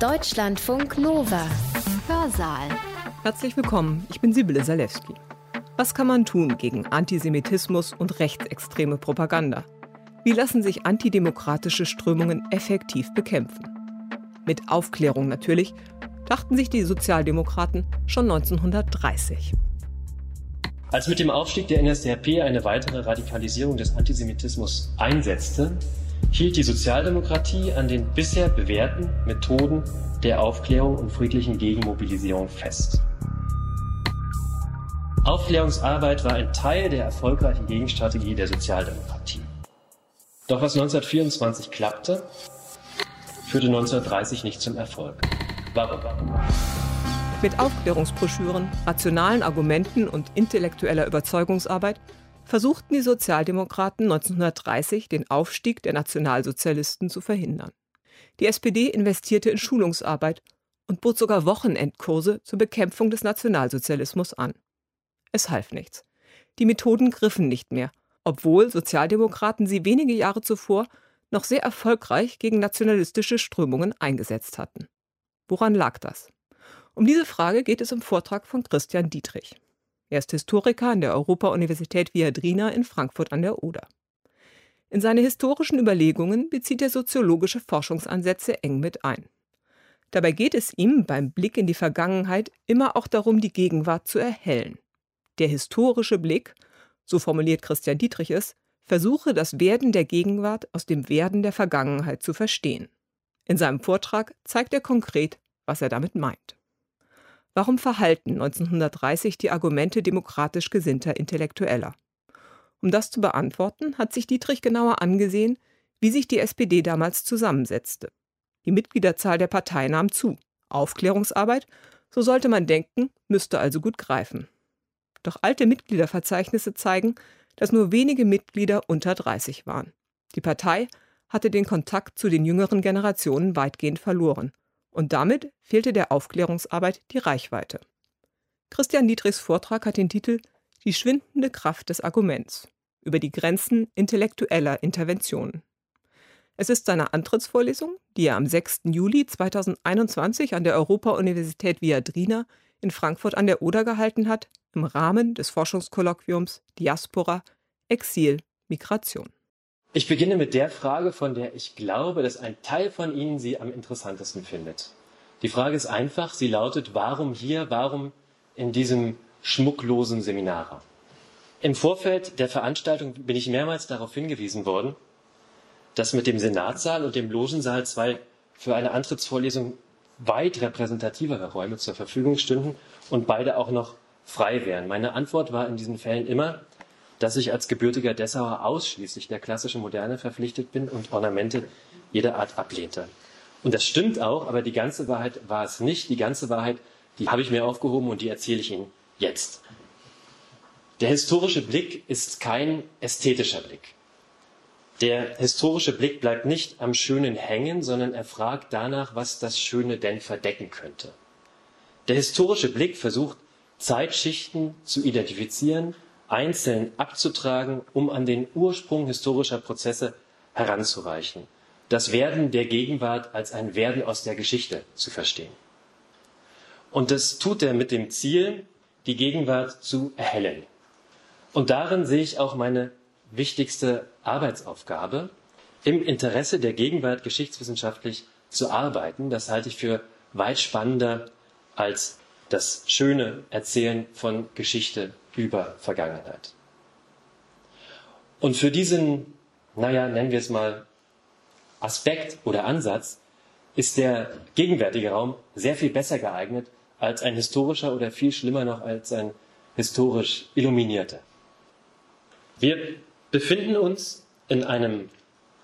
Deutschlandfunk Nova. Hörsaal. Herzlich willkommen, ich bin Sibylle Salewski. Was kann man tun gegen Antisemitismus und rechtsextreme Propaganda? Wie lassen sich antidemokratische Strömungen effektiv bekämpfen? Mit Aufklärung natürlich, dachten sich die Sozialdemokraten schon 1930. Als mit dem Aufstieg der NSDAP eine weitere Radikalisierung des Antisemitismus einsetzte, hielt die Sozialdemokratie an den bisher bewährten Methoden der Aufklärung und friedlichen Gegenmobilisierung fest. Aufklärungsarbeit war ein Teil der erfolgreichen Gegenstrategie der Sozialdemokratie. Doch was 1924 klappte, führte 1930 nicht zum Erfolg. Warum? Mit Aufklärungsbroschüren, rationalen Argumenten und intellektueller Überzeugungsarbeit versuchten die Sozialdemokraten 1930 den Aufstieg der Nationalsozialisten zu verhindern. Die SPD investierte in Schulungsarbeit und bot sogar Wochenendkurse zur Bekämpfung des Nationalsozialismus an. Es half nichts. Die Methoden griffen nicht mehr, obwohl Sozialdemokraten sie wenige Jahre zuvor noch sehr erfolgreich gegen nationalistische Strömungen eingesetzt hatten. Woran lag das? Um diese Frage geht es im Vortrag von Christian Dietrich. Er ist Historiker an der Europa-Universität Viadrina in Frankfurt an der Oder. In seine historischen Überlegungen bezieht er soziologische Forschungsansätze eng mit ein. Dabei geht es ihm beim Blick in die Vergangenheit immer auch darum, die Gegenwart zu erhellen. Der historische Blick, so formuliert Christian Dietrich es, versuche das Werden der Gegenwart aus dem Werden der Vergangenheit zu verstehen. In seinem Vortrag zeigt er konkret, was er damit meint. Warum verhalten 1930 die Argumente demokratisch gesinnter Intellektueller? Um das zu beantworten, hat sich Dietrich genauer angesehen, wie sich die SPD damals zusammensetzte. Die Mitgliederzahl der Partei nahm zu. Aufklärungsarbeit, so sollte man denken, müsste also gut greifen. Doch alte Mitgliederverzeichnisse zeigen, dass nur wenige Mitglieder unter 30 waren. Die Partei hatte den Kontakt zu den jüngeren Generationen weitgehend verloren und damit fehlte der Aufklärungsarbeit die Reichweite. Christian Dietrichs Vortrag hat den Titel Die schwindende Kraft des Arguments über die Grenzen intellektueller Interventionen. Es ist seine Antrittsvorlesung, die er am 6. Juli 2021 an der Europa-Universität Viadrina in Frankfurt an der Oder gehalten hat, im Rahmen des Forschungskolloquiums Diaspora, Exil, Migration. Ich beginne mit der Frage, von der ich glaube, dass ein Teil von Ihnen sie am interessantesten findet. Die Frage ist einfach, sie lautet, warum hier, warum in diesem schmucklosen Seminarraum? Im Vorfeld der Veranstaltung bin ich mehrmals darauf hingewiesen worden, dass mit dem Senatssaal und dem Logensaal zwei für eine Antrittsvorlesung weit repräsentativere Räume zur Verfügung stünden und beide auch noch frei wären. Meine Antwort war in diesen Fällen immer, dass ich als gebürtiger Dessauer ausschließlich der klassischen Moderne verpflichtet bin und Ornamente jeder Art ablehnte. Und das stimmt auch, aber die ganze Wahrheit war es nicht. Die ganze Wahrheit, die habe ich mir aufgehoben und die erzähle ich Ihnen jetzt. Der historische Blick ist kein ästhetischer Blick. Der historische Blick bleibt nicht am Schönen hängen, sondern er fragt danach, was das Schöne denn verdecken könnte. Der historische Blick versucht, Zeitschichten zu identifizieren einzeln abzutragen, um an den Ursprung historischer Prozesse heranzureichen. Das Werden der Gegenwart als ein Werden aus der Geschichte zu verstehen. Und das tut er mit dem Ziel, die Gegenwart zu erhellen. Und darin sehe ich auch meine wichtigste Arbeitsaufgabe, im Interesse der Gegenwart geschichtswissenschaftlich zu arbeiten. Das halte ich für weit spannender als das schöne Erzählen von Geschichte über Vergangenheit. Und für diesen, naja, nennen wir es mal Aspekt oder Ansatz, ist der gegenwärtige Raum sehr viel besser geeignet als ein historischer oder viel schlimmer noch als ein historisch illuminierter. Wir befinden uns in einem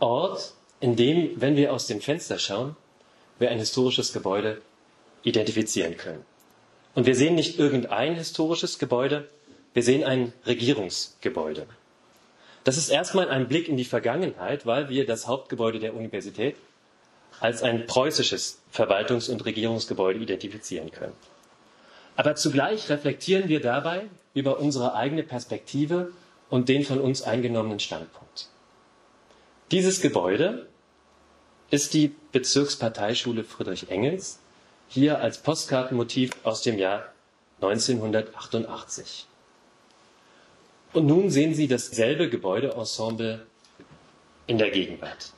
Ort, in dem, wenn wir aus dem Fenster schauen, wir ein historisches Gebäude identifizieren können. Und wir sehen nicht irgendein historisches Gebäude, wir sehen ein Regierungsgebäude. Das ist erstmal ein Blick in die Vergangenheit, weil wir das Hauptgebäude der Universität als ein preußisches Verwaltungs- und Regierungsgebäude identifizieren können. Aber zugleich reflektieren wir dabei über unsere eigene Perspektive und den von uns eingenommenen Standpunkt. Dieses Gebäude ist die Bezirksparteischule Friedrich Engels, hier als Postkartenmotiv aus dem Jahr 1988. Und nun sehen Sie dasselbe Gebäudeensemble in der Gegenwart.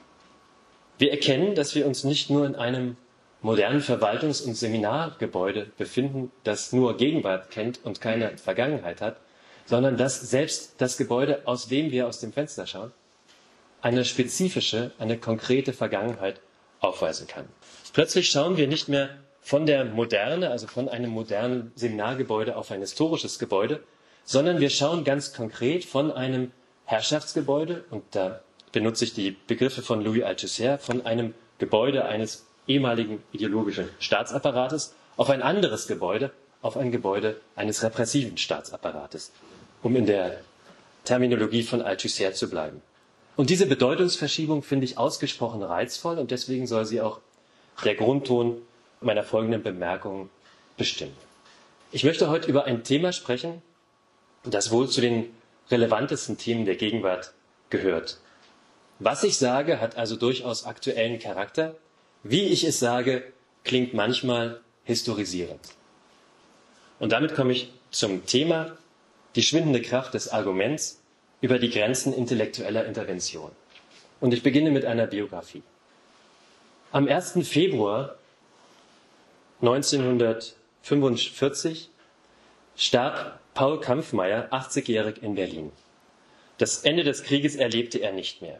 Wir erkennen, dass wir uns nicht nur in einem modernen Verwaltungs- und Seminargebäude befinden, das nur Gegenwart kennt und keine Vergangenheit hat, sondern dass selbst das Gebäude, aus dem wir aus dem Fenster schauen, eine spezifische, eine konkrete Vergangenheit aufweisen kann. Plötzlich schauen wir nicht mehr von der Moderne, also von einem modernen Seminargebäude auf ein historisches Gebäude, sondern wir schauen ganz konkret von einem Herrschaftsgebäude, und da benutze ich die Begriffe von Louis Althusser, von einem Gebäude eines ehemaligen ideologischen Staatsapparates auf ein anderes Gebäude, auf ein Gebäude eines repressiven Staatsapparates, um in der Terminologie von Althusser zu bleiben. Und diese Bedeutungsverschiebung finde ich ausgesprochen reizvoll und deswegen soll sie auch der Grundton meiner folgenden Bemerkungen bestimmen. Ich möchte heute über ein Thema sprechen, das wohl zu den relevantesten Themen der Gegenwart gehört. Was ich sage, hat also durchaus aktuellen Charakter. Wie ich es sage, klingt manchmal historisierend. Und damit komme ich zum Thema die schwindende Kraft des Arguments über die Grenzen intellektueller Intervention. Und ich beginne mit einer Biografie. Am 1. Februar 1945 starb Paul Kampfmeier 80-jährig in Berlin. Das Ende des Krieges erlebte er nicht mehr.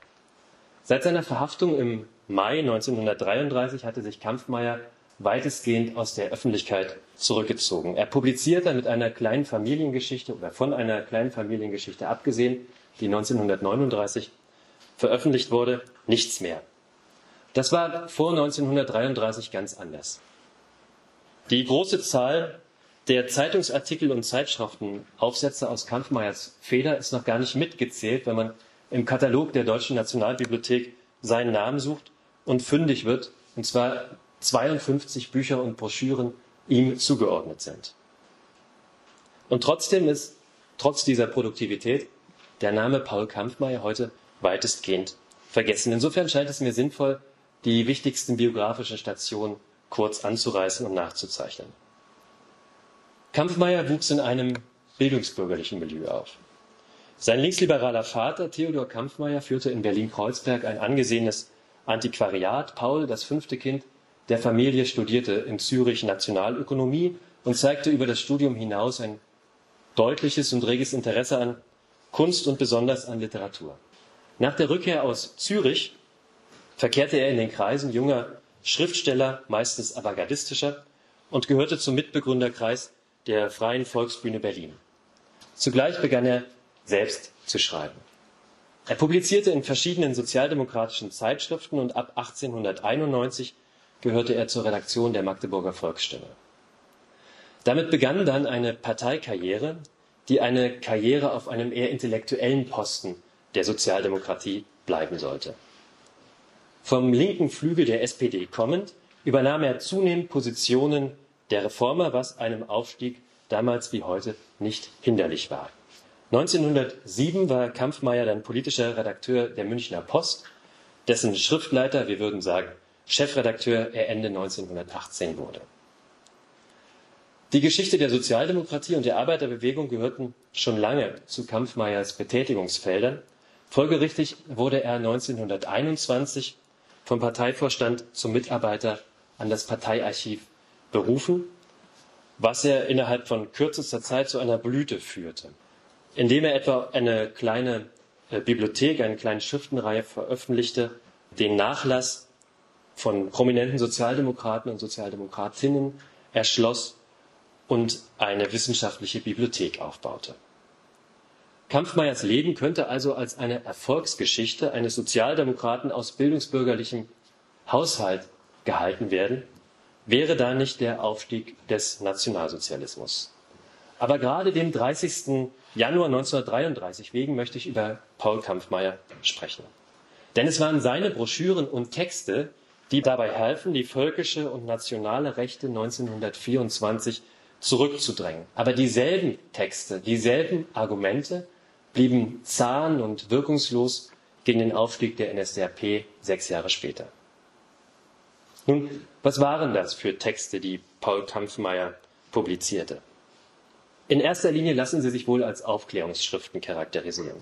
Seit seiner Verhaftung im Mai 1933 hatte sich Kampfmeier weitestgehend aus der Öffentlichkeit zurückgezogen. Er publizierte mit einer kleinen Familiengeschichte oder von einer kleinen Familiengeschichte abgesehen, die 1939 veröffentlicht wurde, nichts mehr. Das war vor 1933 ganz anders. Die große Zahl der Zeitungsartikel und Zeitschriftenaufsätze aus Kampfmeyers Feder ist noch gar nicht mitgezählt, wenn man im Katalog der Deutschen Nationalbibliothek seinen Namen sucht und fündig wird, und zwar 52 Bücher und Broschüren ihm zugeordnet sind. Und trotzdem ist, trotz dieser Produktivität, der Name Paul Kampfmeier heute weitestgehend vergessen. Insofern scheint es mir sinnvoll, die wichtigsten biografischen Stationen kurz anzureißen und nachzuzeichnen. Kampfmeier wuchs in einem bildungsbürgerlichen Milieu auf. Sein linksliberaler Vater Theodor Kampfmeier führte in Berlin-Kreuzberg ein angesehenes Antiquariat. Paul, das fünfte Kind der Familie, studierte in Zürich Nationalökonomie und zeigte über das Studium hinaus ein deutliches und reges Interesse an Kunst und besonders an Literatur. Nach der Rückkehr aus Zürich verkehrte er in den Kreisen junger Schriftsteller, meistens avantgardistischer, und gehörte zum Mitbegründerkreis der Freien Volksbühne Berlin. Zugleich begann er selbst zu schreiben. Er publizierte in verschiedenen sozialdemokratischen Zeitschriften und ab 1891 gehörte er zur Redaktion der Magdeburger Volksstimme. Damit begann dann eine Parteikarriere, die eine Karriere auf einem eher intellektuellen Posten der Sozialdemokratie bleiben sollte. Vom linken Flügel der SPD kommend, übernahm er zunehmend Positionen der Reformer, was einem Aufstieg damals wie heute nicht hinderlich war. 1907 war Kampfmeier dann politischer Redakteur der Münchner Post, dessen Schriftleiter, wir würden sagen Chefredakteur, er Ende 1918 wurde. Die Geschichte der Sozialdemokratie und der Arbeiterbewegung gehörten schon lange zu Kampfmeyers Betätigungsfeldern. Folgerichtig wurde er 1921 vom Parteivorstand zum Mitarbeiter an das Parteiarchiv berufen, was er innerhalb von kürzester Zeit zu einer Blüte führte, indem er etwa eine kleine äh, Bibliothek, eine kleine Schriftenreihe veröffentlichte, den Nachlass von prominenten Sozialdemokraten und Sozialdemokratinnen erschloss und eine wissenschaftliche Bibliothek aufbaute. Kampfmeyers Leben könnte also als eine Erfolgsgeschichte eines Sozialdemokraten aus bildungsbürgerlichem Haushalt gehalten werden, wäre da nicht der Aufstieg des Nationalsozialismus. Aber gerade dem 30. Januar 1933 wegen möchte ich über Paul Kampfmeyer sprechen. Denn es waren seine Broschüren und Texte, die dabei helfen, die völkische und nationale Rechte 1924 zurückzudrängen. Aber dieselben Texte, dieselben Argumente blieben zahm und wirkungslos gegen den Aufstieg der NSDAP sechs Jahre später. Nun, was waren das für Texte, die Paul Kampfmeier publizierte? In erster Linie lassen sie sich wohl als Aufklärungsschriften charakterisieren.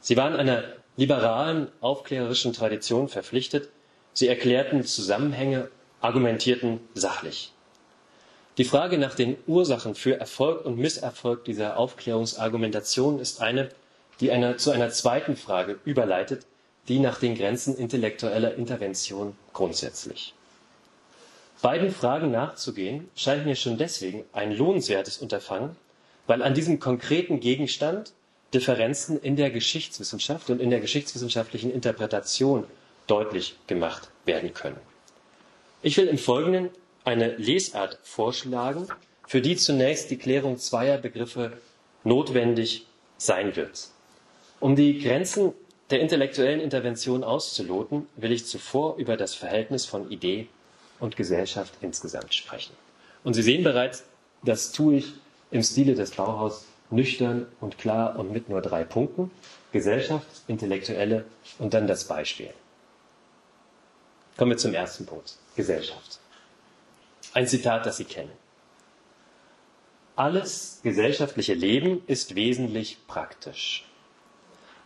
Sie waren einer liberalen, aufklärerischen Tradition verpflichtet, sie erklärten Zusammenhänge, argumentierten sachlich. Die Frage nach den Ursachen für Erfolg und Misserfolg dieser Aufklärungsargumentation ist eine, die einer, zu einer zweiten Frage überleitet, die nach den Grenzen intellektueller Intervention grundsätzlich. Beiden Fragen nachzugehen, scheint mir schon deswegen ein lohnenswertes Unterfangen, weil an diesem konkreten Gegenstand Differenzen in der Geschichtswissenschaft und in der geschichtswissenschaftlichen Interpretation deutlich gemacht werden können. Ich will im Folgenden eine Lesart vorschlagen, für die zunächst die Klärung zweier Begriffe notwendig sein wird. Um die Grenzen der intellektuellen Intervention auszuloten, will ich zuvor über das Verhältnis von Idee und Gesellschaft insgesamt sprechen. Und Sie sehen bereits, das tue ich im Stile des Bauhaus nüchtern und klar und mit nur drei Punkten. Gesellschaft, Intellektuelle und dann das Beispiel. Kommen wir zum ersten Punkt. Gesellschaft. Ein Zitat, das Sie kennen. Alles gesellschaftliche Leben ist wesentlich praktisch.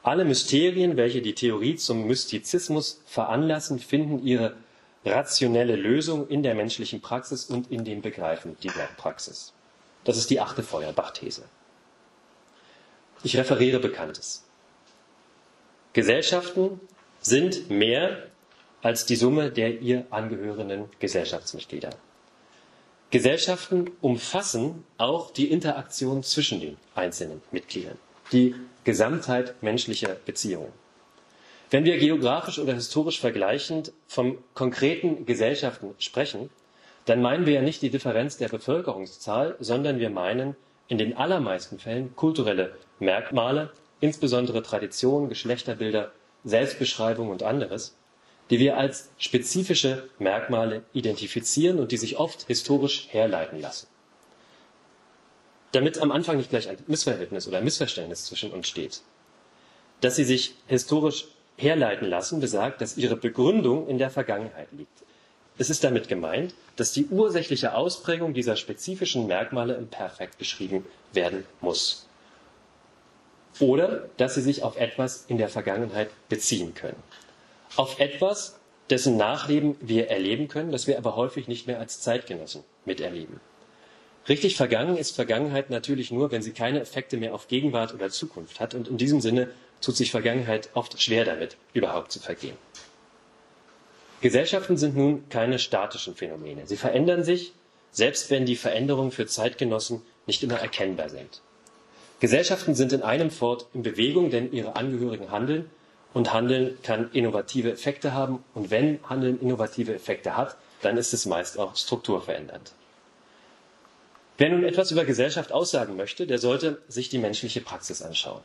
Alle Mysterien, welche die Theorie zum Mystizismus veranlassen, finden ihre rationelle Lösung in der menschlichen Praxis und in dem Begreifen dieser Praxis. Das ist die achte Feuerbach-These. Ich referiere Bekanntes. Gesellschaften sind mehr als die Summe der ihr angehörenden Gesellschaftsmitglieder. Gesellschaften umfassen auch die Interaktion zwischen den einzelnen Mitgliedern die Gesamtheit menschlicher Beziehungen. Wenn wir geografisch oder historisch vergleichend vom konkreten Gesellschaften sprechen, dann meinen wir ja nicht die Differenz der Bevölkerungszahl, sondern wir meinen in den allermeisten Fällen kulturelle Merkmale, insbesondere Traditionen, Geschlechterbilder, Selbstbeschreibung und anderes, die wir als spezifische Merkmale identifizieren und die sich oft historisch herleiten lassen damit am Anfang nicht gleich ein Missverhältnis oder ein Missverständnis zwischen uns steht. Dass sie sich historisch herleiten lassen, besagt, dass ihre Begründung in der Vergangenheit liegt. Es ist damit gemeint, dass die ursächliche Ausprägung dieser spezifischen Merkmale im Perfekt beschrieben werden muss. Oder dass sie sich auf etwas in der Vergangenheit beziehen können. Auf etwas, dessen Nachleben wir erleben können, das wir aber häufig nicht mehr als Zeitgenossen miterleben. Richtig vergangen ist Vergangenheit natürlich nur, wenn sie keine Effekte mehr auf Gegenwart oder Zukunft hat. Und in diesem Sinne tut sich Vergangenheit oft schwer damit, überhaupt zu vergehen. Gesellschaften sind nun keine statischen Phänomene. Sie verändern sich, selbst wenn die Veränderungen für Zeitgenossen nicht immer erkennbar sind. Gesellschaften sind in einem fort in Bewegung, denn ihre Angehörigen handeln und Handeln kann innovative Effekte haben. Und wenn Handeln innovative Effekte hat, dann ist es meist auch strukturverändernd. Wer nun etwas über Gesellschaft aussagen möchte, der sollte sich die menschliche Praxis anschauen.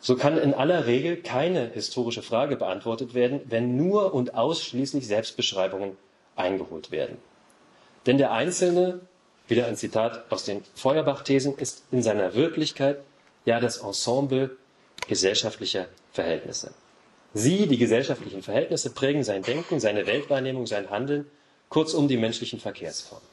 So kann in aller Regel keine historische Frage beantwortet werden, wenn nur und ausschließlich Selbstbeschreibungen eingeholt werden. Denn der Einzelne, wieder ein Zitat aus den Feuerbach-Thesen, ist in seiner Wirklichkeit ja das Ensemble gesellschaftlicher Verhältnisse. Sie, die gesellschaftlichen Verhältnisse, prägen sein Denken, seine Weltwahrnehmung, sein Handeln, kurzum die menschlichen Verkehrsformen.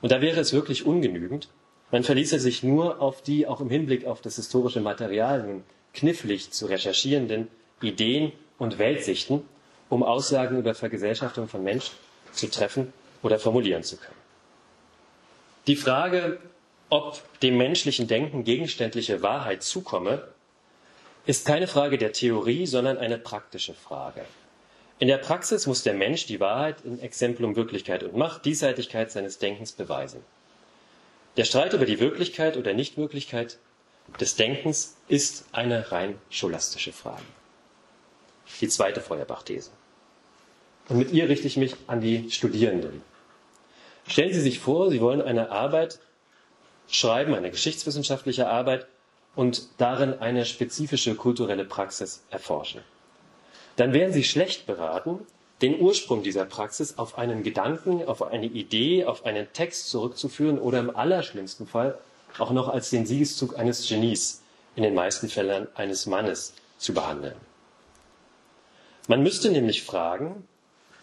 Und da wäre es wirklich ungenügend. Man verließe sich nur auf die, auch im Hinblick auf das historische Material, nun knifflig zu recherchierenden Ideen und Weltsichten, um Aussagen über Vergesellschaftung von Menschen zu treffen oder formulieren zu können. Die Frage, ob dem menschlichen Denken gegenständliche Wahrheit zukomme, ist keine Frage der Theorie, sondern eine praktische Frage. In der Praxis muss der Mensch die Wahrheit in Exemplum Wirklichkeit und Macht, Diesseitigkeit seines Denkens beweisen. Der Streit über die Wirklichkeit oder Nichtwirklichkeit des Denkens ist eine rein scholastische Frage. Die zweite Feuerbach-These. Und mit ihr richte ich mich an die Studierenden. Stellen Sie sich vor, Sie wollen eine Arbeit schreiben, eine geschichtswissenschaftliche Arbeit und darin eine spezifische kulturelle Praxis erforschen dann wären Sie schlecht beraten, den Ursprung dieser Praxis auf einen Gedanken, auf eine Idee, auf einen Text zurückzuführen oder im allerschlimmsten Fall auch noch als den Siegeszug eines Genies, in den meisten Fällen eines Mannes, zu behandeln. Man müsste nämlich fragen,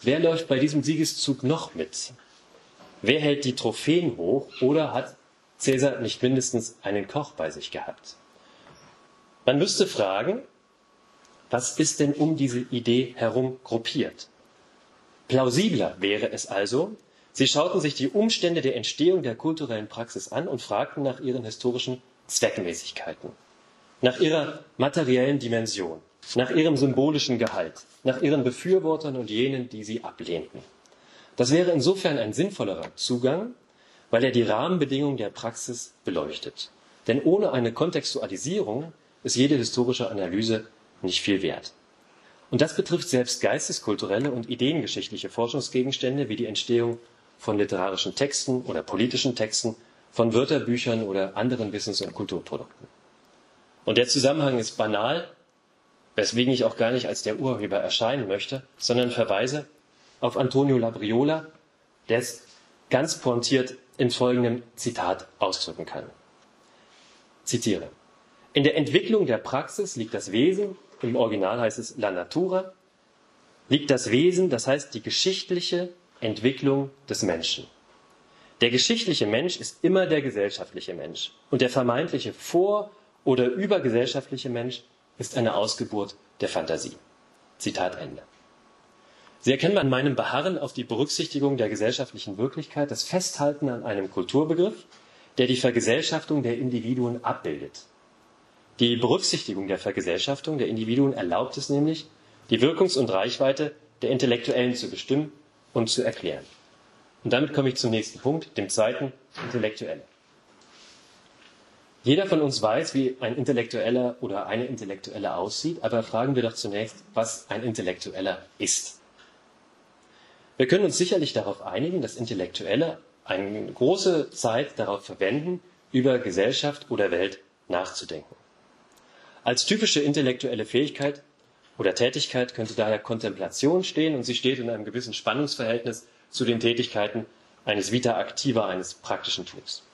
wer läuft bei diesem Siegeszug noch mit? Wer hält die Trophäen hoch oder hat Cäsar nicht mindestens einen Koch bei sich gehabt? Man müsste fragen, was ist denn um diese Idee herum gruppiert? Plausibler wäre es also, sie schauten sich die Umstände der Entstehung der kulturellen Praxis an und fragten nach ihren historischen Zweckmäßigkeiten, nach ihrer materiellen Dimension, nach ihrem symbolischen Gehalt, nach ihren Befürwortern und jenen, die sie ablehnten. Das wäre insofern ein sinnvollerer Zugang, weil er die Rahmenbedingungen der Praxis beleuchtet. Denn ohne eine Kontextualisierung ist jede historische Analyse nicht viel wert. Und das betrifft selbst geisteskulturelle und ideengeschichtliche Forschungsgegenstände wie die Entstehung von literarischen Texten oder politischen Texten, von Wörterbüchern oder anderen Wissens- und Kulturprodukten. Und der Zusammenhang ist banal, weswegen ich auch gar nicht als der Urheber erscheinen möchte, sondern verweise auf Antonio Labriola, der es ganz pointiert in folgendem Zitat ausdrücken kann. Zitiere. In der Entwicklung der Praxis liegt das Wesen, im Original heißt es la natura, liegt das Wesen, das heißt die geschichtliche Entwicklung des Menschen. Der geschichtliche Mensch ist immer der gesellschaftliche Mensch und der vermeintliche vor- oder übergesellschaftliche Mensch ist eine Ausgeburt der Fantasie. Zitat Ende. Sie erkennen an meinem Beharren auf die Berücksichtigung der gesellschaftlichen Wirklichkeit das Festhalten an einem Kulturbegriff, der die Vergesellschaftung der Individuen abbildet. Die Berücksichtigung der Vergesellschaftung der Individuen erlaubt es nämlich, die Wirkungs- und Reichweite der Intellektuellen zu bestimmen und zu erklären. Und damit komme ich zum nächsten Punkt, dem zweiten, Intellektuelle. Jeder von uns weiß, wie ein Intellektueller oder eine Intellektuelle aussieht, aber fragen wir doch zunächst, was ein Intellektueller ist. Wir können uns sicherlich darauf einigen, dass Intellektuelle eine große Zeit darauf verwenden, über Gesellschaft oder Welt nachzudenken. Als typische intellektuelle Fähigkeit oder Tätigkeit könnte daher Kontemplation stehen und sie steht in einem gewissen Spannungsverhältnis zu den Tätigkeiten eines Vita activa, eines praktischen Tuns.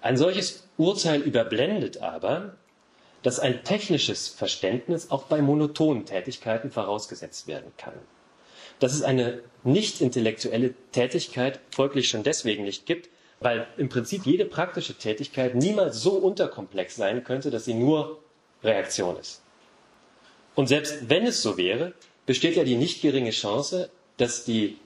Ein solches Urteil überblendet aber, dass ein technisches Verständnis auch bei monotonen Tätigkeiten vorausgesetzt werden kann. Dass es eine nicht intellektuelle Tätigkeit folglich schon deswegen nicht gibt, weil im Prinzip jede praktische Tätigkeit niemals so unterkomplex sein könnte, dass sie nur Reaktion ist. Und selbst wenn es so wäre, besteht ja die nicht geringe Chance, dass die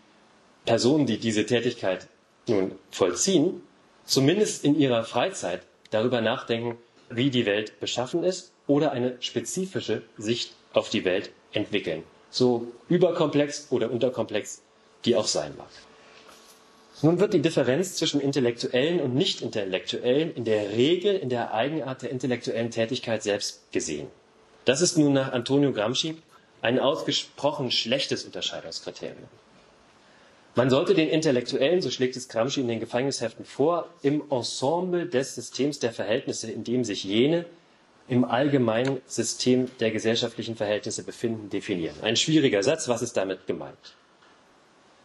Personen, die diese Tätigkeit nun vollziehen, zumindest in ihrer Freizeit darüber nachdenken, wie die Welt beschaffen ist oder eine spezifische Sicht auf die Welt entwickeln. So überkomplex oder unterkomplex die auch sein mag. Nun wird die Differenz zwischen Intellektuellen und Nicht-Intellektuellen in der Regel in der Eigenart der intellektuellen Tätigkeit selbst gesehen. Das ist nun nach Antonio Gramsci ein ausgesprochen schlechtes Unterscheidungskriterium. Man sollte den Intellektuellen, so schlägt es Gramsci in den Gefängnisheften vor, im Ensemble des Systems der Verhältnisse, in dem sich jene im allgemeinen System der gesellschaftlichen Verhältnisse befinden, definieren. Ein schwieriger Satz, was ist damit gemeint?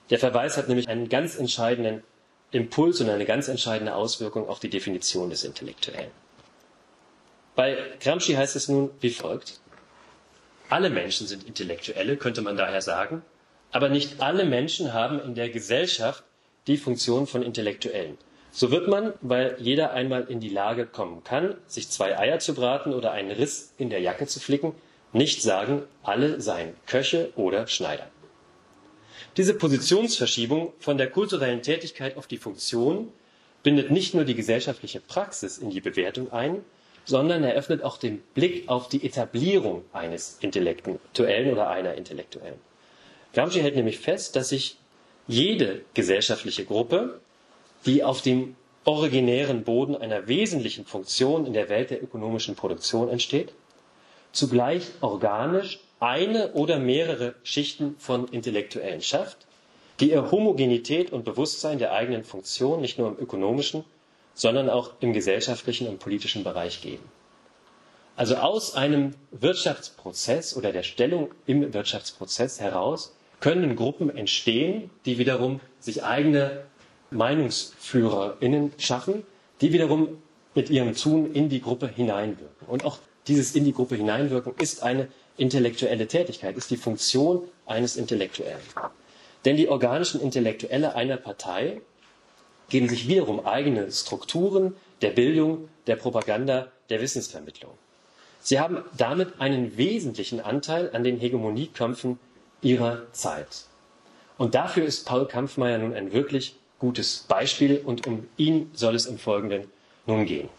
Der Verweis hat nämlich einen ganz entscheidenden Impuls und eine ganz entscheidende Auswirkung auf die Definition des Intellektuellen. Bei Gramsci heißt es nun wie folgt. Alle Menschen sind Intellektuelle, könnte man daher sagen, aber nicht alle Menschen haben in der Gesellschaft die Funktion von Intellektuellen. So wird man, weil jeder einmal in die Lage kommen kann, sich zwei Eier zu braten oder einen Riss in der Jacke zu flicken, nicht sagen, alle seien Köche oder Schneider. Diese Positionsverschiebung von der kulturellen Tätigkeit auf die Funktion bindet nicht nur die gesellschaftliche Praxis in die Bewertung ein, sondern eröffnet auch den Blick auf die Etablierung eines Intellektuellen oder einer Intellektuellen. Gramsci hält nämlich fest, dass sich jede gesellschaftliche Gruppe, die auf dem originären Boden einer wesentlichen Funktion in der Welt der ökonomischen Produktion entsteht, zugleich organisch eine oder mehrere Schichten von Intellektuellen schafft, die ihr Homogenität und Bewusstsein der eigenen Funktion nicht nur im ökonomischen, sondern auch im gesellschaftlichen und politischen Bereich geben. Also aus einem Wirtschaftsprozess oder der Stellung im Wirtschaftsprozess heraus können Gruppen entstehen, die wiederum sich eigene MeinungsführerInnen schaffen, die wiederum mit ihrem Tun in die Gruppe hineinwirken. Und auch dieses in die Gruppe hineinwirken ist eine intellektuelle Tätigkeit, ist die Funktion eines Intellektuellen. Denn die organischen Intellektuelle einer Partei geben sich wiederum eigene Strukturen der Bildung, der Propaganda, der Wissensvermittlung. Sie haben damit einen wesentlichen Anteil an den Hegemoniekämpfen ihrer Zeit. Und dafür ist Paul Kampfmeier nun ein wirklich gutes Beispiel und um ihn soll es im Folgenden nun gehen.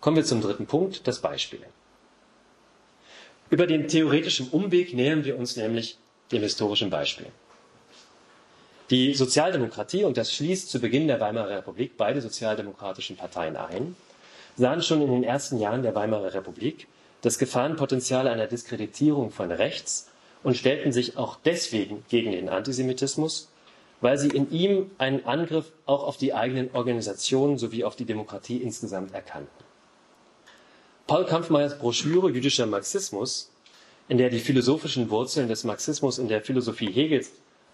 Kommen wir zum dritten Punkt, das Beispiel. Über den theoretischen Umweg nähern wir uns nämlich dem historischen Beispiel. Die Sozialdemokratie, und das schließt zu Beginn der Weimarer Republik beide sozialdemokratischen Parteien ein, sahen schon in den ersten Jahren der Weimarer Republik das Gefahrenpotenzial einer Diskreditierung von rechts und stellten sich auch deswegen gegen den Antisemitismus, weil sie in ihm einen Angriff auch auf die eigenen Organisationen sowie auf die Demokratie insgesamt erkannten. Paul Kampfmeyers Broschüre Jüdischer Marxismus, in der die philosophischen Wurzeln des Marxismus in der Philosophie Hegels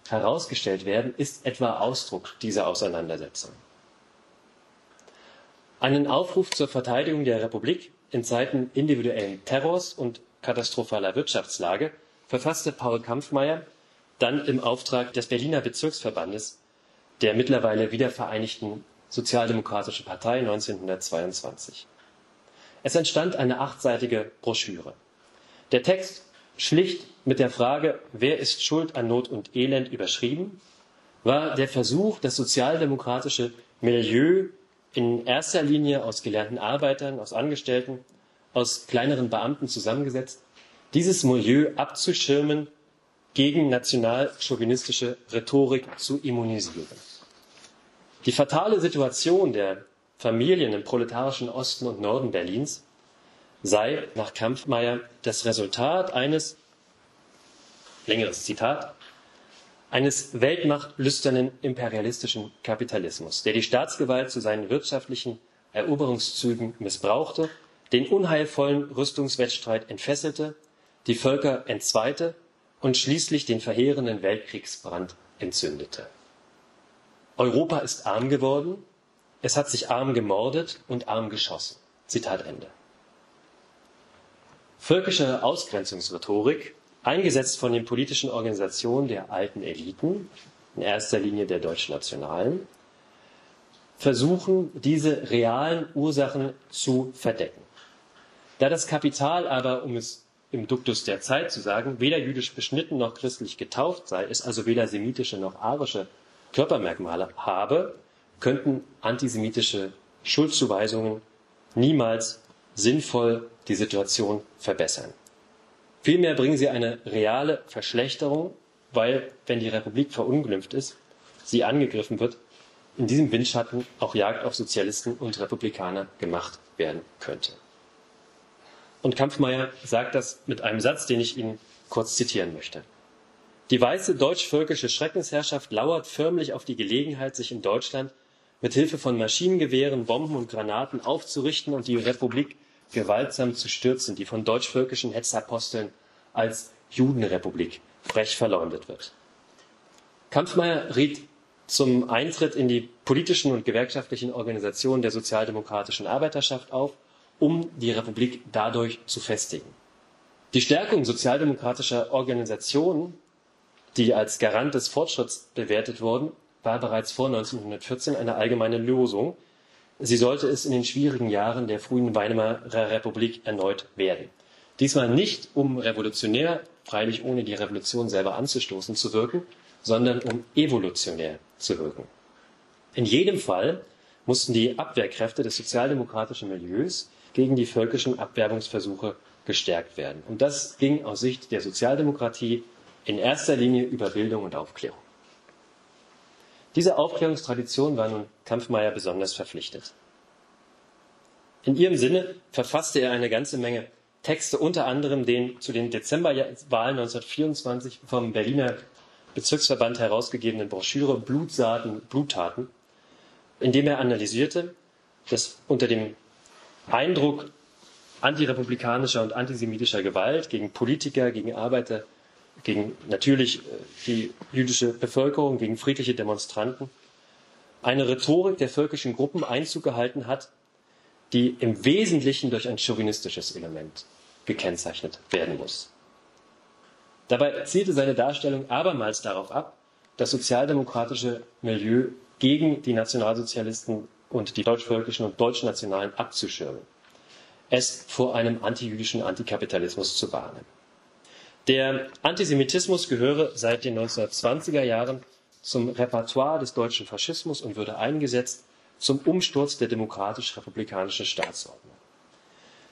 herausgestellt werden, ist etwa Ausdruck dieser Auseinandersetzung. Einen Aufruf zur Verteidigung der Republik in Zeiten individuellen Terrors und katastrophaler Wirtschaftslage verfasste Paul Kampfmeyer dann im Auftrag des Berliner Bezirksverbandes der mittlerweile wiedervereinigten Sozialdemokratischen Partei 1922. Es entstand eine achtseitige Broschüre. Der Text schlicht mit der Frage, wer ist schuld an Not und Elend überschrieben, war der Versuch, das sozialdemokratische Milieu in erster Linie aus gelernten Arbeitern, aus Angestellten, aus kleineren Beamten zusammengesetzt, dieses Milieu abzuschirmen gegen nationalchauvinistische Rhetorik zu immunisieren. Die fatale Situation der Familien im proletarischen Osten und Norden Berlins sei nach Kampfmeier das Resultat eines, längeres Zitat, eines weltmachtlüsternen imperialistischen Kapitalismus, der die Staatsgewalt zu seinen wirtschaftlichen Eroberungszügen missbrauchte, den unheilvollen Rüstungswettstreit entfesselte, die Völker entzweite und schließlich den verheerenden Weltkriegsbrand entzündete. Europa ist arm geworden, es hat sich arm gemordet und arm geschossen. Zitat Ende. Völkische Ausgrenzungsrhetorik, eingesetzt von den politischen Organisationen der alten Eliten, in erster Linie der Deutschnationalen, versuchen, diese realen Ursachen zu verdecken. Da das Kapital aber, um es im Duktus der Zeit zu sagen, weder jüdisch beschnitten noch christlich getauft sei, es also weder semitische noch arische Körpermerkmale habe, könnten antisemitische Schuldzuweisungen niemals sinnvoll die Situation verbessern. Vielmehr bringen sie eine reale Verschlechterung, weil, wenn die Republik verunglimpft ist, sie angegriffen wird, in diesem Windschatten auch Jagd auf Sozialisten und Republikaner gemacht werden könnte. Und Kampfmeier sagt das mit einem Satz, den ich Ihnen kurz zitieren möchte. Die weiße deutsch-völkische Schreckensherrschaft lauert förmlich auf die Gelegenheit, sich in Deutschland mit Hilfe von Maschinengewehren, Bomben und Granaten aufzurichten und die Republik gewaltsam zu stürzen, die von deutsch-völkischen Hetzaposteln als Judenrepublik frech verleumdet wird. Kampfmeier riet zum Eintritt in die politischen und gewerkschaftlichen Organisationen der sozialdemokratischen Arbeiterschaft auf um die Republik dadurch zu festigen. Die Stärkung sozialdemokratischer Organisationen, die als Garant des Fortschritts bewertet wurden, war bereits vor 1914 eine allgemeine Losung. Sie sollte es in den schwierigen Jahren der frühen Weimarer Republik erneut werden. Diesmal nicht, um revolutionär, freilich ohne die Revolution selber anzustoßen, zu wirken, sondern um evolutionär zu wirken. In jedem Fall mussten die Abwehrkräfte des sozialdemokratischen Milieus gegen die völkischen Abwerbungsversuche gestärkt werden. Und das ging aus Sicht der Sozialdemokratie in erster Linie über Bildung und Aufklärung. Diese Aufklärungstradition war nun Kampfmeier besonders verpflichtet. In ihrem Sinne verfasste er eine ganze Menge Texte, unter anderem den zu den Dezemberwahlen 1924 vom Berliner Bezirksverband herausgegebenen Broschüre Blutsaaten, Bluttaten, in dem er analysierte, dass unter dem Eindruck antirepublikanischer und antisemitischer Gewalt gegen Politiker, gegen Arbeiter, gegen natürlich äh, die jüdische Bevölkerung, gegen friedliche Demonstranten, eine Rhetorik der völkischen Gruppen Einzug gehalten hat, die im Wesentlichen durch ein chauvinistisches Element gekennzeichnet werden muss. Dabei zielte seine Darstellung abermals darauf ab, das sozialdemokratische Milieu gegen die Nationalsozialisten und die deutschvölkischen und deutschnationalen abzuschirmen, es vor einem antijüdischen Antikapitalismus zu warnen. Der Antisemitismus gehöre seit den 1920er Jahren zum Repertoire des deutschen Faschismus und würde eingesetzt zum Umsturz der demokratisch-republikanischen Staatsordnung.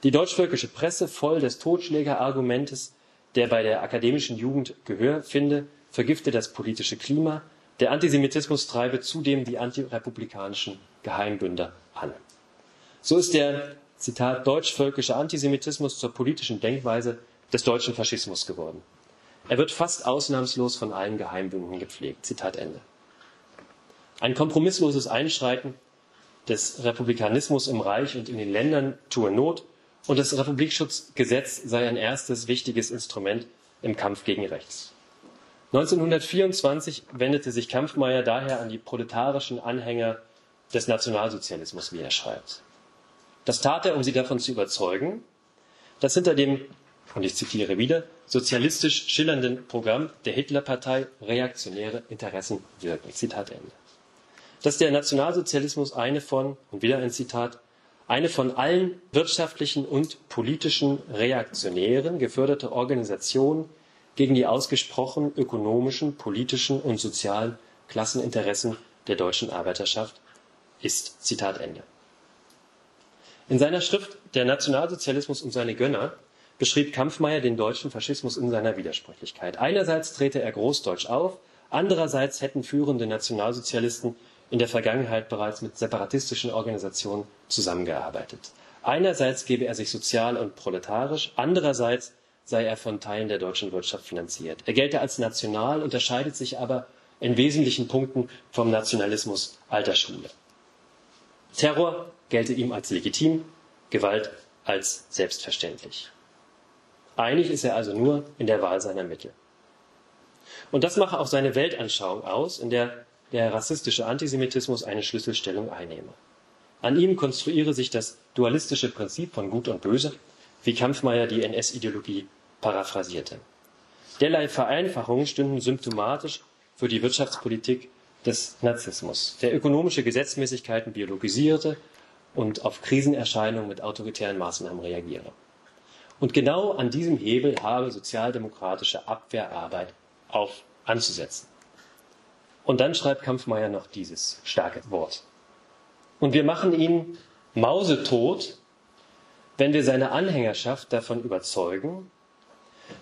Die deutschvölkische Presse, voll des Totschlägerargumentes, der bei der akademischen Jugend Gehör finde, vergifte das politische Klima. Der Antisemitismus treibe zudem die antirepublikanischen Geheimbünder an. So ist der, Zitat, deutschvölkische Antisemitismus zur politischen Denkweise des deutschen Faschismus geworden. Er wird fast ausnahmslos von allen Geheimbünden gepflegt. Zitat Ende. Ein kompromissloses Einschreiten des Republikanismus im Reich und in den Ländern tue Not und das Republikschutzgesetz sei ein erstes wichtiges Instrument im Kampf gegen rechts. 1924 wendete sich Kampfmeier daher an die proletarischen Anhänger des Nationalsozialismus, wie er schreibt. Das tat er, um sie davon zu überzeugen, dass hinter dem, und ich zitiere wieder, sozialistisch schillernden Programm der Hitlerpartei reaktionäre Interessen wirken. Zitat Ende. Dass der Nationalsozialismus eine von, und wieder ein Zitat, eine von allen wirtschaftlichen und politischen Reaktionären geförderte Organisation gegen die ausgesprochen ökonomischen, politischen und sozialen Klasseninteressen der deutschen Arbeiterschaft ist. Zitat Ende. In seiner Schrift Der Nationalsozialismus und seine Gönner beschrieb Kampfmeier den deutschen Faschismus in seiner Widersprüchlichkeit. Einerseits trete er großdeutsch auf, andererseits hätten führende Nationalsozialisten in der Vergangenheit bereits mit separatistischen Organisationen zusammengearbeitet. Einerseits gebe er sich sozial und proletarisch, andererseits sei er von Teilen der deutschen Wirtschaft finanziert. Er gelte als national, unterscheidet sich aber in wesentlichen Punkten vom Nationalismus alter Schule. Terror gelte ihm als legitim, Gewalt als selbstverständlich. Einig ist er also nur in der Wahl seiner Mittel. Und das mache auch seine Weltanschauung aus, in der der rassistische Antisemitismus eine Schlüsselstellung einnehme. An ihm konstruiere sich das dualistische Prinzip von Gut und Böse, wie Kampfmeier die NS-Ideologie paraphrasierte. Derlei Vereinfachungen stünden symptomatisch für die Wirtschaftspolitik des Nazismus, der ökonomische Gesetzmäßigkeiten biologisierte und auf Krisenerscheinungen mit autoritären Maßnahmen reagiere. Und genau an diesem Hebel habe sozialdemokratische Abwehrarbeit auf anzusetzen. Und dann schreibt Kampfmeier noch dieses starke Wort. Und wir machen ihn mausetot, wenn wir seine Anhängerschaft davon überzeugen,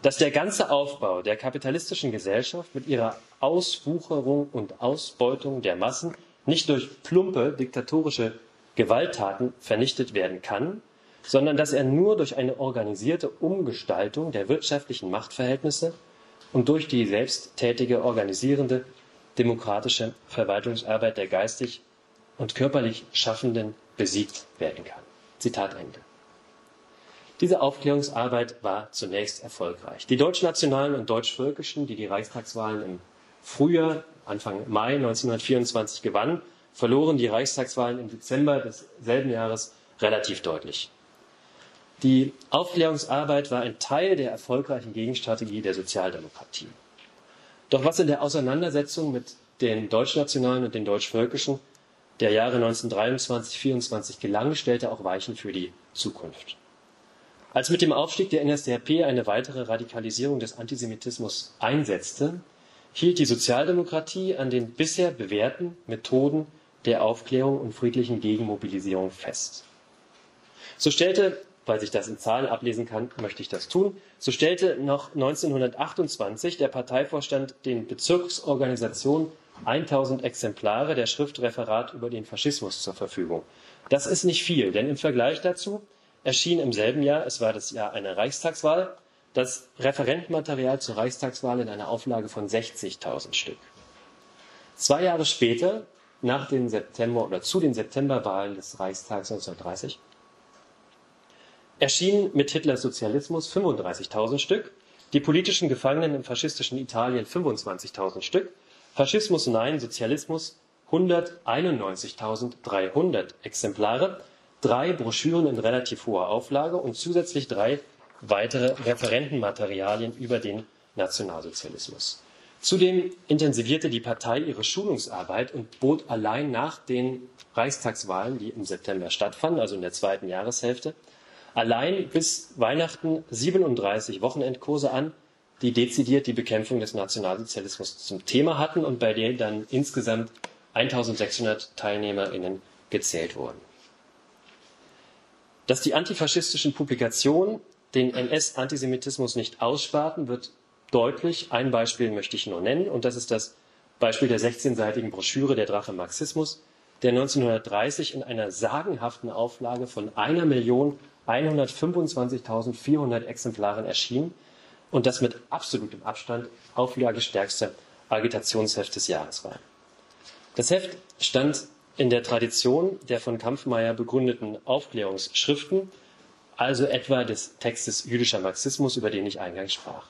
dass der ganze Aufbau der kapitalistischen Gesellschaft mit ihrer Auswucherung und Ausbeutung der Massen nicht durch plumpe diktatorische Gewalttaten vernichtet werden kann, sondern dass er nur durch eine organisierte Umgestaltung der wirtschaftlichen Machtverhältnisse und durch die selbsttätige organisierende demokratische Verwaltungsarbeit der geistig und körperlich Schaffenden besiegt werden kann. Zitat Ende. Diese Aufklärungsarbeit war zunächst erfolgreich. Die deutschnationalen und deutschvölkischen, die die Reichstagswahlen im Frühjahr, Anfang Mai 1924 gewannen, verloren die Reichstagswahlen im Dezember desselben Jahres relativ deutlich. Die Aufklärungsarbeit war ein Teil der erfolgreichen Gegenstrategie der Sozialdemokratie. Doch was in der Auseinandersetzung mit den Deutschnationalen und den Deutschvölkischen der Jahre 1923, 24 gelang, stellte auch Weichen für die Zukunft. Als mit dem Aufstieg der NSDAP eine weitere Radikalisierung des Antisemitismus einsetzte, hielt die Sozialdemokratie an den bisher bewährten Methoden der Aufklärung und friedlichen Gegenmobilisierung fest. So stellte weil ich das in Zahlen ablesen kann, möchte ich das tun. So stellte noch 1928 der Parteivorstand den Bezirksorganisationen 1000 Exemplare der Schrift Referat über den Faschismus zur Verfügung. Das ist nicht viel, denn im Vergleich dazu erschien im selben Jahr, es war das Jahr einer Reichstagswahl, das Referentenmaterial zur Reichstagswahl in einer Auflage von 60.000 Stück. Zwei Jahre später, nach den September oder zu den Septemberwahlen des Reichstags 1930, erschienen mit Hitlers Sozialismus 35.000 Stück, die politischen Gefangenen im faschistischen Italien 25.000 Stück, Faschismus Nein, Sozialismus 191.300 Exemplare, drei Broschüren in relativ hoher Auflage und zusätzlich drei weitere Referentenmaterialien über den Nationalsozialismus. Zudem intensivierte die Partei ihre Schulungsarbeit und bot allein nach den Reichstagswahlen, die im September stattfanden, also in der zweiten Jahreshälfte, allein bis Weihnachten 37 Wochenendkurse an, die dezidiert die Bekämpfung des Nationalsozialismus zum Thema hatten und bei denen dann insgesamt 1600 TeilnehmerInnen gezählt wurden. Dass die antifaschistischen Publikationen den NS-Antisemitismus nicht aussparten, wird deutlich. Ein Beispiel möchte ich nur nennen, und das ist das Beispiel der 16-seitigen Broschüre Der Drache Marxismus, der 1930 in einer sagenhaften Auflage von 1.125.400 Exemplaren erschien und das mit absolutem Abstand auflagestärkste Agitationsheft des Jahres war. Das Heft stand in der Tradition der von Kampfmeyer begründeten Aufklärungsschriften, also etwa des Textes Jüdischer Marxismus, über den ich eingangs sprach.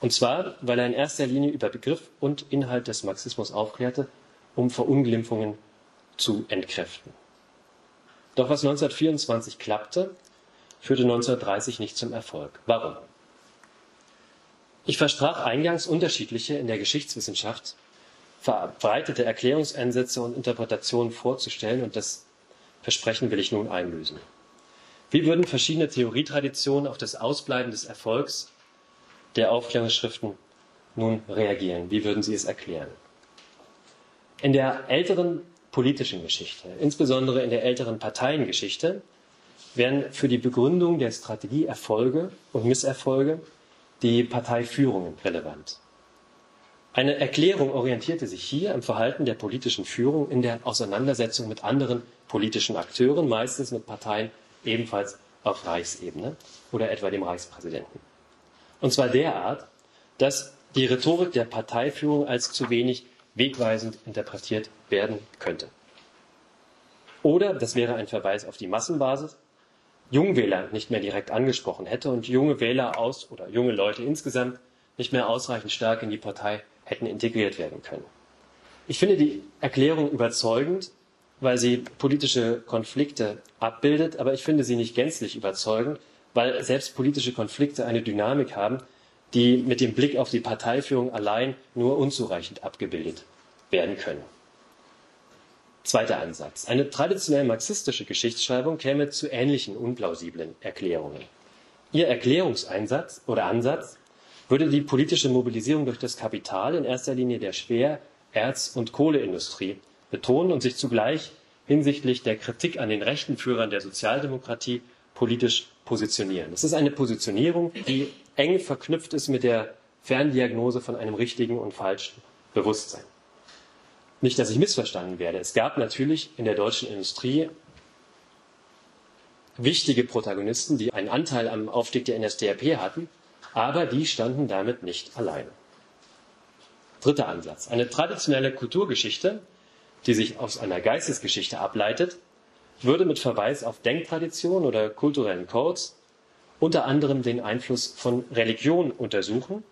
Und zwar, weil er in erster Linie über Begriff und Inhalt des Marxismus aufklärte, um Verunglimpfungen zu entkräften. Doch was 1924 klappte, führte 1930 nicht zum Erfolg. Warum? Ich versprach eingangs unterschiedliche in der Geschichtswissenschaft verbreitete Erklärungsansätze und Interpretationen vorzustellen, und das Versprechen will ich nun einlösen. Wie würden verschiedene Theorietraditionen auf das Ausbleiben des Erfolgs der Aufklärungsschriften nun reagieren? Wie würden sie es erklären? In der älteren politischen Geschichte, insbesondere in der älteren Parteiengeschichte, werden für die Begründung der Strategie Erfolge und Misserfolge die Parteiführungen relevant. Eine Erklärung orientierte sich hier am Verhalten der politischen Führung in der Auseinandersetzung mit anderen politischen Akteuren, meistens mit Parteien ebenfalls auf Reichsebene oder etwa dem Reichspräsidenten. Und zwar derart, dass die Rhetorik der Parteiführung als zu wenig wegweisend interpretiert werden könnte. Oder, das wäre ein Verweis auf die Massenbasis, Jungwähler nicht mehr direkt angesprochen hätte und junge Wähler aus oder junge Leute insgesamt nicht mehr ausreichend stark in die Partei hätten integriert werden können. Ich finde die Erklärung überzeugend, weil sie politische Konflikte abbildet, aber ich finde sie nicht gänzlich überzeugend, weil selbst politische Konflikte eine Dynamik haben, die mit dem Blick auf die Parteiführung allein nur unzureichend abgebildet werden können. Zweiter Ansatz. Eine traditionell marxistische Geschichtsschreibung käme zu ähnlichen unplausiblen Erklärungen. Ihr Erklärungseinsatz oder Ansatz würde die politische Mobilisierung durch das Kapital, in erster Linie der Schwer-, Erz- und Kohleindustrie, betonen und sich zugleich hinsichtlich der Kritik an den rechten Führern der Sozialdemokratie politisch positionieren. Es ist eine Positionierung, die eng verknüpft ist mit der Ferndiagnose von einem richtigen und falschen Bewusstsein. Nicht, dass ich missverstanden werde. Es gab natürlich in der deutschen Industrie wichtige Protagonisten, die einen Anteil am Aufstieg der NSDAP hatten, aber die standen damit nicht alleine. Dritter Ansatz. Eine traditionelle Kulturgeschichte, die sich aus einer Geistesgeschichte ableitet, würde mit Verweis auf Denktradition oder kulturellen Codes unter anderem den Einfluss von Religion untersuchen,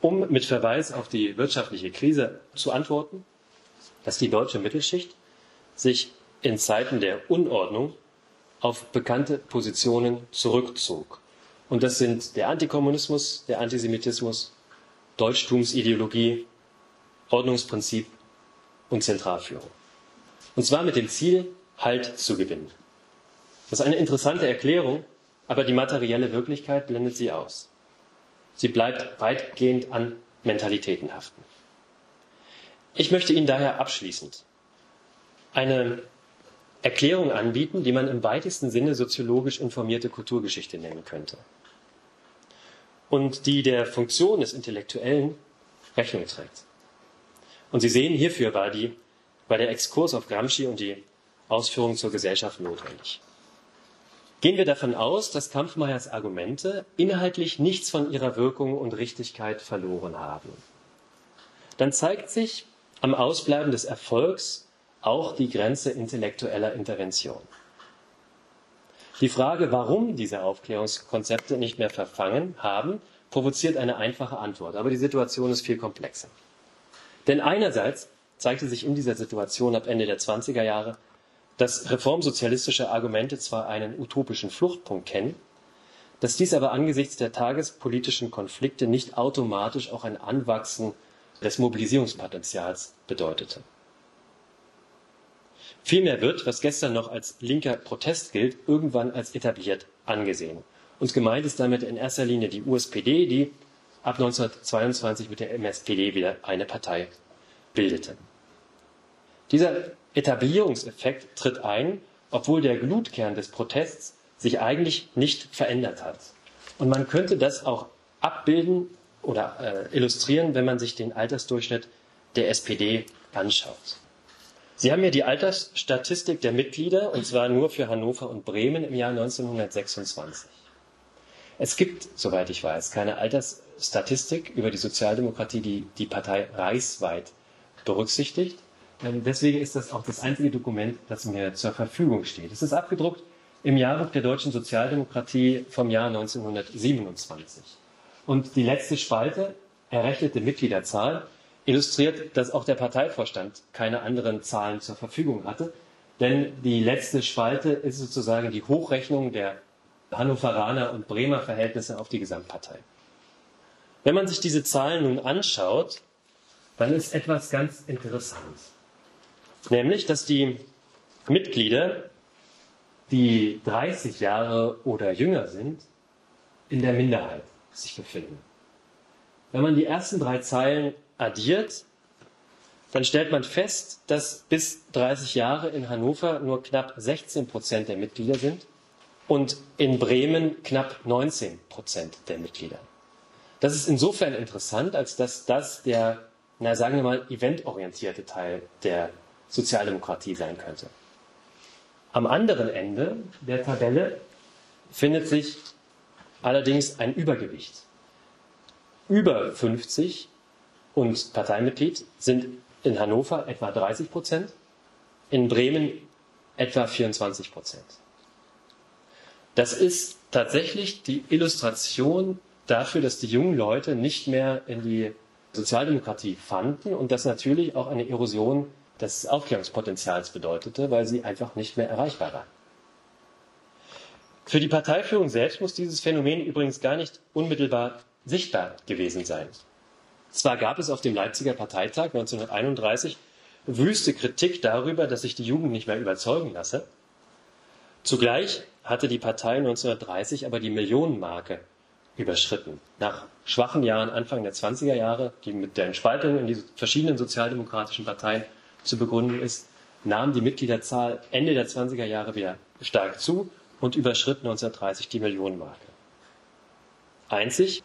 um mit Verweis auf die wirtschaftliche Krise zu antworten, dass die deutsche Mittelschicht sich in Zeiten der Unordnung auf bekannte Positionen zurückzog und das sind der Antikommunismus, der Antisemitismus, Deutschtumsideologie, Ordnungsprinzip und Zentralführung. Und zwar mit dem Ziel, Halt zu gewinnen. Das ist eine interessante Erklärung, aber die materielle Wirklichkeit blendet sie aus. Sie bleibt weitgehend an Mentalitäten haften. Ich möchte Ihnen daher abschließend eine Erklärung anbieten, die man im weitesten Sinne soziologisch informierte Kulturgeschichte nennen könnte und die der Funktion des Intellektuellen Rechnung trägt. Und Sie sehen, hierfür war, die, war der Exkurs auf Gramsci und die Ausführung zur Gesellschaft notwendig. Gehen wir davon aus, dass Kampfmeyers Argumente inhaltlich nichts von ihrer Wirkung und Richtigkeit verloren haben. Dann zeigt sich am Ausbleiben des Erfolgs auch die Grenze intellektueller Intervention. Die Frage, warum diese Aufklärungskonzepte nicht mehr verfangen haben, provoziert eine einfache Antwort. Aber die Situation ist viel komplexer. Denn einerseits zeigte sich in dieser Situation ab Ende der 20er Jahre, dass reformsozialistische Argumente zwar einen utopischen Fluchtpunkt kennen, dass dies aber angesichts der tagespolitischen Konflikte nicht automatisch auch ein Anwachsen des Mobilisierungspotenzials bedeutete. Vielmehr wird, was gestern noch als linker Protest gilt, irgendwann als etabliert angesehen. Und gemeint ist damit in erster Linie die USPD, die ab 1922 mit der MSPD wieder eine Partei bildete. Dieser Etablierungseffekt tritt ein, obwohl der Glutkern des Protests sich eigentlich nicht verändert hat. Und man könnte das auch abbilden oder äh, illustrieren, wenn man sich den Altersdurchschnitt der SPD anschaut. Sie haben hier die Altersstatistik der Mitglieder, und zwar nur für Hannover und Bremen im Jahr 1926. Es gibt, soweit ich weiß, keine Altersstatistik über die Sozialdemokratie, die die Partei reichsweit berücksichtigt. Ähm, deswegen ist das auch das einzige Dokument, das mir zur Verfügung steht. Es ist abgedruckt im Jahrbuch der deutschen Sozialdemokratie vom Jahr 1927. Und die letzte Spalte, errechnete Mitgliederzahl, illustriert, dass auch der Parteivorstand keine anderen Zahlen zur Verfügung hatte. Denn die letzte Spalte ist sozusagen die Hochrechnung der Hannoveraner und Bremer Verhältnisse auf die Gesamtpartei. Wenn man sich diese Zahlen nun anschaut, dann ist etwas ganz interessant. Nämlich, dass die Mitglieder, die 30 Jahre oder jünger sind, in der Minderheit sich befinden. Wenn man die ersten drei Zeilen addiert, dann stellt man fest, dass bis 30 Jahre in Hannover nur knapp 16 Prozent der Mitglieder sind und in Bremen knapp 19 Prozent der Mitglieder. Das ist insofern interessant, als dass das der, na sagen wir mal, eventorientierte Teil der Sozialdemokratie sein könnte. Am anderen Ende der Tabelle findet sich allerdings ein Übergewicht. Über 50 und Parteimitglied sind in Hannover etwa 30 Prozent, in Bremen etwa 24 Prozent. Das ist tatsächlich die Illustration dafür, dass die jungen Leute nicht mehr in die Sozialdemokratie fanden und das natürlich auch eine Erosion des Aufklärungspotenzials bedeutete, weil sie einfach nicht mehr erreichbar waren. Für die Parteiführung selbst muss dieses Phänomen übrigens gar nicht unmittelbar sichtbar gewesen sein. Zwar gab es auf dem Leipziger Parteitag 1931 wüste Kritik darüber, dass sich die Jugend nicht mehr überzeugen lasse. Zugleich hatte die Partei 1930 aber die Millionenmarke überschritten. Nach schwachen Jahren Anfang der 20er Jahre, die mit der Entspaltung in die verschiedenen sozialdemokratischen Parteien zu begründen ist, nahm die Mitgliederzahl Ende der 20er Jahre wieder stark zu und überschritt 1930 die Millionenmarke. Einzig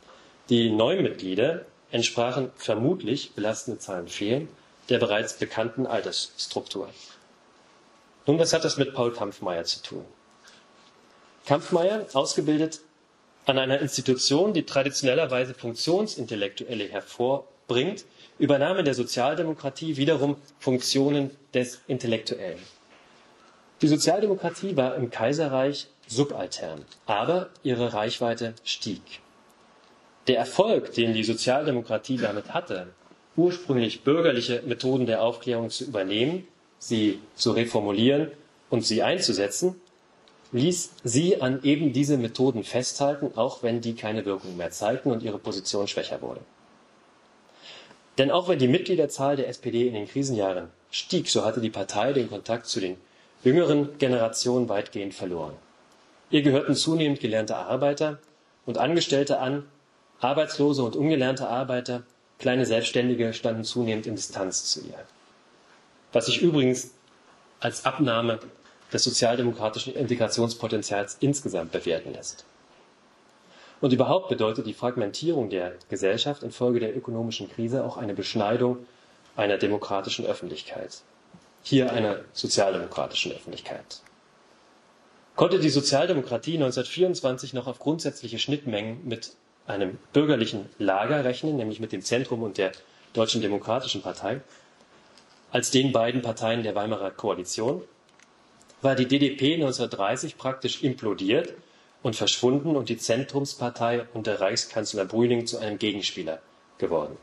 die Neumitglieder entsprachen vermutlich, belastende Zahlen fehlen, der bereits bekannten Altersstruktur. Nun, was hat das mit Paul Kampfmeier zu tun? Kampfmeier, ausgebildet an einer Institution, die traditionellerweise Funktionsintellektuelle hervorbringt, übernahm in der Sozialdemokratie wiederum Funktionen des Intellektuellen. Die Sozialdemokratie war im Kaiserreich subaltern, aber ihre Reichweite stieg. Der Erfolg, den die Sozialdemokratie damit hatte, ursprünglich bürgerliche Methoden der Aufklärung zu übernehmen, sie zu reformulieren und sie einzusetzen, ließ sie an eben diese Methoden festhalten, auch wenn die keine Wirkung mehr zeigten und ihre Position schwächer wurde. Denn auch wenn die Mitgliederzahl der SPD in den Krisenjahren stieg, so hatte die Partei den Kontakt zu den jüngeren Generationen weitgehend verloren. Ihr gehörten zunehmend gelernte Arbeiter und Angestellte an, Arbeitslose und ungelernte Arbeiter, kleine Selbstständige standen zunehmend in Distanz zu ihr. Was sich übrigens als Abnahme des sozialdemokratischen Integrationspotenzials insgesamt bewerten lässt. Und überhaupt bedeutet die Fragmentierung der Gesellschaft infolge der ökonomischen Krise auch eine Beschneidung einer demokratischen Öffentlichkeit. Hier einer sozialdemokratischen Öffentlichkeit. Konnte die Sozialdemokratie 1924 noch auf grundsätzliche Schnittmengen mit einem bürgerlichen Lager rechnen, nämlich mit dem Zentrum und der Deutschen Demokratischen Partei, als den beiden Parteien der Weimarer Koalition, war die DDP 1930 praktisch implodiert und verschwunden und die Zentrumspartei unter Reichskanzler Brüning zu einem Gegenspieler geworden.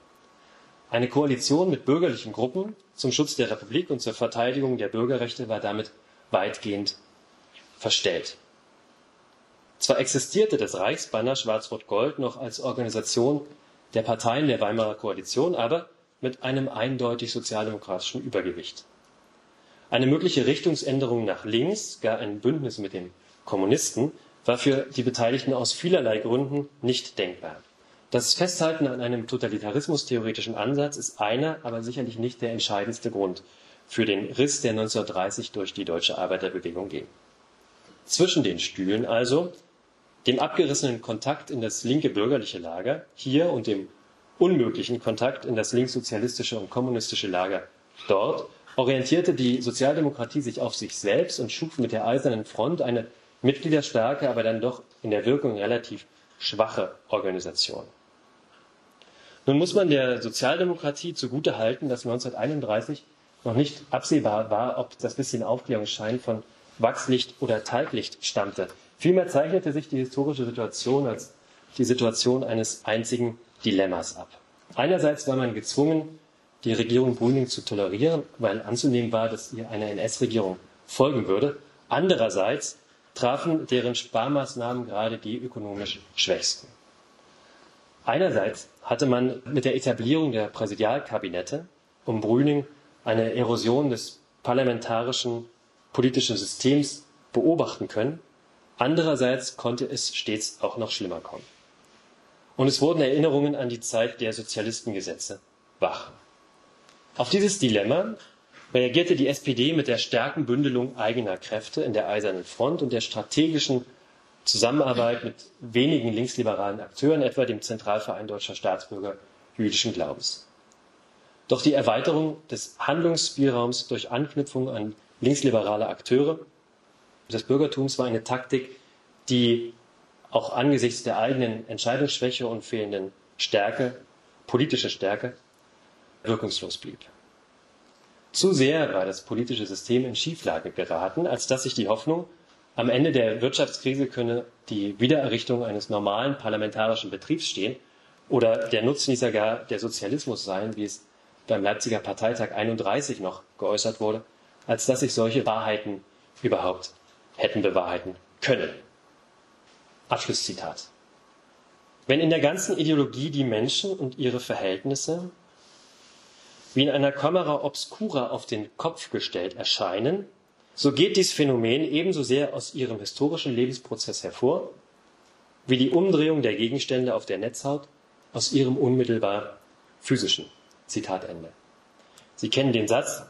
Eine Koalition mit bürgerlichen Gruppen zum Schutz der Republik und zur Verteidigung der Bürgerrechte war damit weitgehend verstellt. Zwar existierte das Reichsbanner Schwarz-Rot-Gold noch als Organisation der Parteien der Weimarer Koalition, aber mit einem eindeutig sozialdemokratischen Übergewicht. Eine mögliche Richtungsänderung nach links, gar ein Bündnis mit den Kommunisten, war für die Beteiligten aus vielerlei Gründen nicht denkbar. Das Festhalten an einem totalitarismustheoretischen Ansatz ist einer, aber sicherlich nicht der entscheidendste Grund für den Riss, der 1930 durch die deutsche Arbeiterbewegung ging. Zwischen den Stühlen also, dem abgerissenen Kontakt in das linke bürgerliche Lager hier und dem unmöglichen Kontakt in das linkssozialistische und kommunistische Lager dort, orientierte die Sozialdemokratie sich auf sich selbst und schuf mit der Eisernen Front eine mitgliederstarke, aber dann doch in der Wirkung relativ schwache Organisation. Nun muss man der Sozialdemokratie zugute halten, dass 1931 noch nicht absehbar war, ob das bisschen Aufklärungsschein von Wachslicht oder Talglicht stammte. Vielmehr zeichnete sich die historische Situation als die Situation eines einzigen Dilemmas ab. Einerseits war man gezwungen, die Regierung Brüning zu tolerieren, weil anzunehmen war, dass ihr eine NS-Regierung folgen würde. Andererseits trafen deren Sparmaßnahmen gerade die ökonomisch Schwächsten. Einerseits hatte man mit der Etablierung der Präsidialkabinette um Brüning eine Erosion des parlamentarischen politischen Systems beobachten können. Andererseits konnte es stets auch noch schlimmer kommen. Und es wurden Erinnerungen an die Zeit der Sozialistengesetze wach. Auf dieses Dilemma reagierte die SPD mit der starken Bündelung eigener Kräfte in der Eisernen Front und der strategischen Zusammenarbeit mit wenigen linksliberalen Akteuren, etwa dem Zentralverein deutscher Staatsbürger jüdischen Glaubens. Doch die Erweiterung des Handlungsspielraums durch Anknüpfung an linksliberale Akteure des Bürgertums war eine Taktik, die auch angesichts der eigenen Entscheidungsschwäche und fehlenden Stärke, politische Stärke, wirkungslos blieb. Zu sehr war das politische System in Schieflage geraten, als dass sich die Hoffnung, am Ende der Wirtschaftskrise könne die Wiedererrichtung eines normalen parlamentarischen Betriebs stehen oder der Nutznießer gar der Sozialismus sein, wie es beim Leipziger Parteitag 31 noch geäußert wurde, als dass sich solche Wahrheiten überhaupt hätten bewahrheiten können. Abschlusszitat. Wenn in der ganzen Ideologie die Menschen und ihre Verhältnisse wie in einer Kamera obscura auf den Kopf gestellt erscheinen, so geht dies Phänomen ebenso sehr aus ihrem historischen Lebensprozess hervor, wie die Umdrehung der Gegenstände auf der Netzhaut aus ihrem unmittelbar physischen. Zitat Ende. Sie kennen den Satz,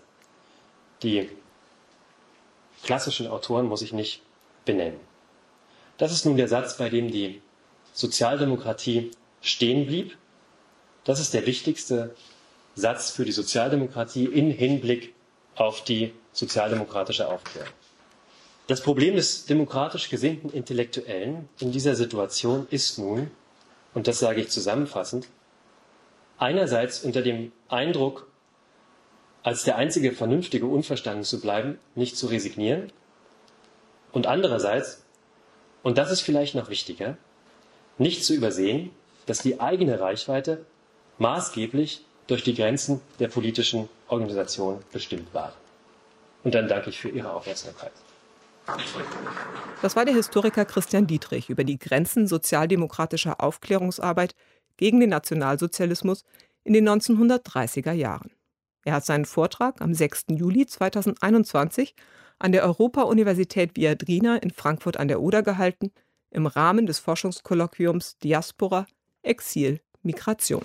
die klassischen Autoren muss ich nicht benennen. Das ist nun der Satz, bei dem die Sozialdemokratie stehen blieb. Das ist der wichtigste Satz für die Sozialdemokratie in Hinblick auf die sozialdemokratische Aufklärung. Das Problem des demokratisch gesinnten Intellektuellen in dieser Situation ist nun, und das sage ich zusammenfassend, einerseits unter dem Eindruck, als der einzige Vernünftige unverstanden zu bleiben, nicht zu resignieren, und andererseits, und das ist vielleicht noch wichtiger, nicht zu übersehen, dass die eigene Reichweite maßgeblich durch die Grenzen der politischen Organisation bestimmt war. Und dann danke ich für Ihre Aufmerksamkeit. Das war der Historiker Christian Dietrich über die Grenzen sozialdemokratischer Aufklärungsarbeit gegen den Nationalsozialismus in den 1930er Jahren. Er hat seinen Vortrag am 6. Juli 2021 an der Europa-Universität Viadrina in Frankfurt an der Oder gehalten, im Rahmen des Forschungskolloquiums Diaspora, Exil, Migration.